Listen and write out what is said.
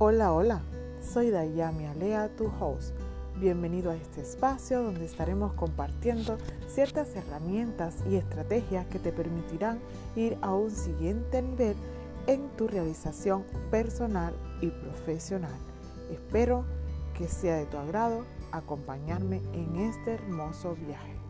Hola, hola, soy Dayami Alea, tu host. Bienvenido a este espacio donde estaremos compartiendo ciertas herramientas y estrategias que te permitirán ir a un siguiente nivel en tu realización personal y profesional. Espero que sea de tu agrado acompañarme en este hermoso viaje.